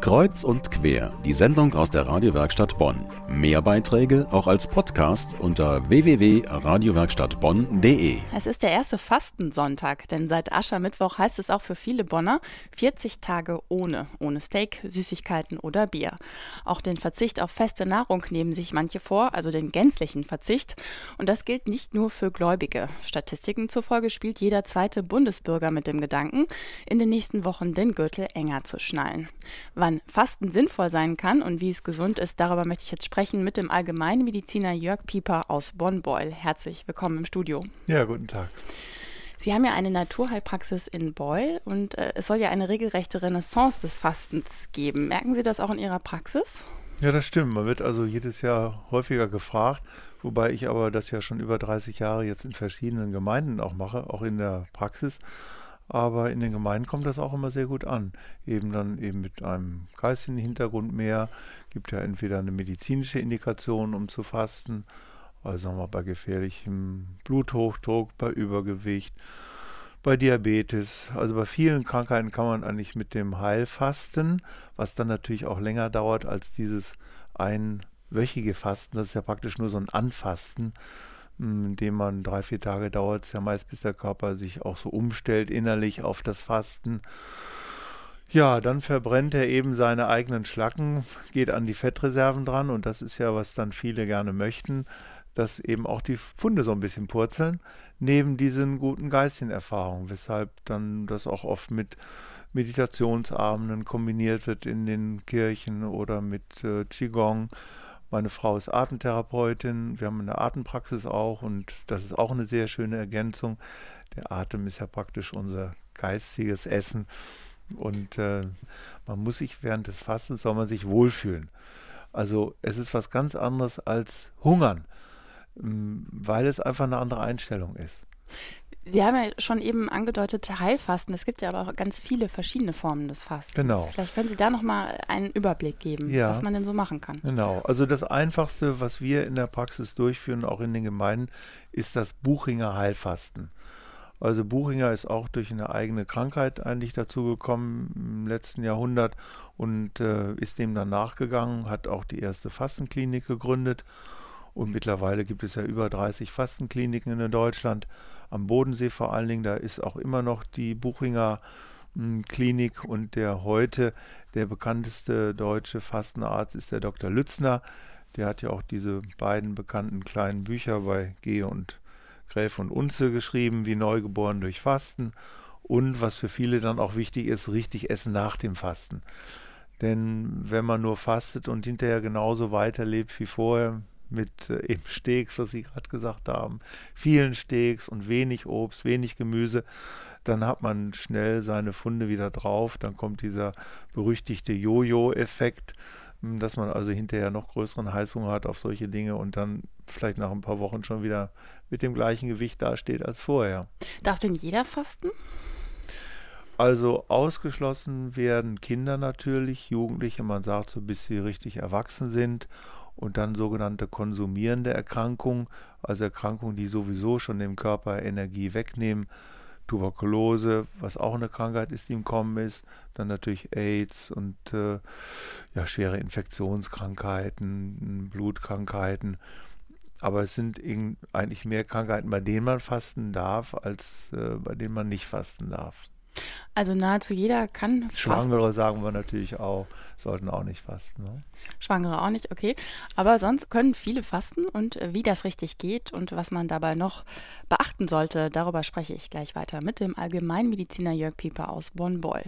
Kreuz und quer, die Sendung aus der Radiowerkstatt Bonn. Mehr Beiträge auch als Podcast unter www.radiowerkstattbonn.de. Es ist der erste Fastensonntag, denn seit Aschermittwoch heißt es auch für viele Bonner 40 Tage ohne, ohne Steak, Süßigkeiten oder Bier. Auch den Verzicht auf feste Nahrung nehmen sich manche vor, also den gänzlichen Verzicht. Und das gilt nicht nur für Gläubige. Statistiken zufolge spielt jeder zweite Bundesbürger mit dem Gedanken, in den nächsten Wochen den Gürtel enger zu schnallen. Wann Fasten sinnvoll sein kann und wie es gesund ist, darüber möchte ich jetzt sprechen mit dem Allgemeinmediziner Jörg Pieper aus Bonn-Beul. Herzlich willkommen im Studio. Ja, guten Tag. Sie haben ja eine Naturheilpraxis in Beul und äh, es soll ja eine regelrechte Renaissance des Fastens geben. Merken Sie das auch in Ihrer Praxis? Ja, das stimmt. Man wird also jedes Jahr häufiger gefragt, wobei ich aber das ja schon über 30 Jahre jetzt in verschiedenen Gemeinden auch mache, auch in der Praxis. Aber in den Gemeinden kommt das auch immer sehr gut an. Eben dann eben mit einem geistigen Hintergrund mehr. Gibt ja entweder eine medizinische Indikation, um zu fasten, also sagen wir bei gefährlichem Bluthochdruck, bei Übergewicht, bei Diabetes. Also bei vielen Krankheiten kann man eigentlich mit dem Heilfasten, was dann natürlich auch länger dauert als dieses einwöchige Fasten. Das ist ja praktisch nur so ein Anfasten indem man drei, vier Tage dauert es ja meist, bis der Körper sich auch so umstellt innerlich auf das Fasten. Ja, dann verbrennt er eben seine eigenen Schlacken, geht an die Fettreserven dran und das ist ja, was dann viele gerne möchten, dass eben auch die Funde so ein bisschen purzeln, neben diesen guten geistigen Erfahrungen, weshalb dann das auch oft mit Meditationsabenden kombiniert wird in den Kirchen oder mit äh, Qigong meine Frau ist Atemtherapeutin, wir haben eine Atempraxis auch und das ist auch eine sehr schöne Ergänzung. Der Atem ist ja praktisch unser geistiges Essen und äh, man muss sich während des Fastens soll man sich wohlfühlen. Also es ist was ganz anderes als Hungern, weil es einfach eine andere Einstellung ist. Sie haben ja schon eben angedeutet Heilfasten. Es gibt ja aber auch ganz viele verschiedene Formen des Fastens. Genau. Vielleicht können Sie da nochmal einen Überblick geben, ja. was man denn so machen kann. Genau. Also das Einfachste, was wir in der Praxis durchführen, auch in den Gemeinden, ist das Buchinger Heilfasten. Also Buchinger ist auch durch eine eigene Krankheit eigentlich dazu gekommen im letzten Jahrhundert und äh, ist dem dann nachgegangen, hat auch die erste Fastenklinik gegründet und mittlerweile gibt es ja über 30 Fastenkliniken in Deutschland am Bodensee vor allen Dingen. Da ist auch immer noch die Buchinger hm, Klinik und der heute der bekannteste deutsche Fastenarzt ist der Dr. Lützner. Der hat ja auch diese beiden bekannten kleinen Bücher bei Gehe und Gräfe und Unze geschrieben, wie Neugeboren durch Fasten. Und was für viele dann auch wichtig ist, richtig essen nach dem Fasten. Denn wenn man nur fastet und hinterher genauso weiterlebt wie vorher, mit äh, eben Steaks, was Sie gerade gesagt haben, vielen Steaks und wenig Obst, wenig Gemüse, dann hat man schnell seine Funde wieder drauf. Dann kommt dieser berüchtigte Jojo-Effekt, hm, dass man also hinterher noch größeren Heißhunger hat auf solche Dinge und dann vielleicht nach ein paar Wochen schon wieder mit dem gleichen Gewicht dasteht als vorher. Darf denn jeder fasten? Also ausgeschlossen werden Kinder natürlich, Jugendliche, man sagt so, bis sie richtig erwachsen sind und dann sogenannte konsumierende Erkrankungen, also Erkrankungen, die sowieso schon dem Körper Energie wegnehmen. Tuberkulose, was auch eine Krankheit ist, die im Kommen ist, dann natürlich AIDS und äh, ja, schwere Infektionskrankheiten, Blutkrankheiten. Aber es sind eigentlich mehr Krankheiten, bei denen man fasten darf, als äh, bei denen man nicht fasten darf. Also nahezu jeder kann Schwangere fasten. sagen wir natürlich auch, sollten auch nicht fasten. Ne? Schwangere auch nicht, okay. Aber sonst können viele fasten und äh, wie das richtig geht und was man dabei noch beachten sollte, darüber spreche ich gleich weiter mit dem Allgemeinmediziner Jörg Pieper aus Bonn-Beul.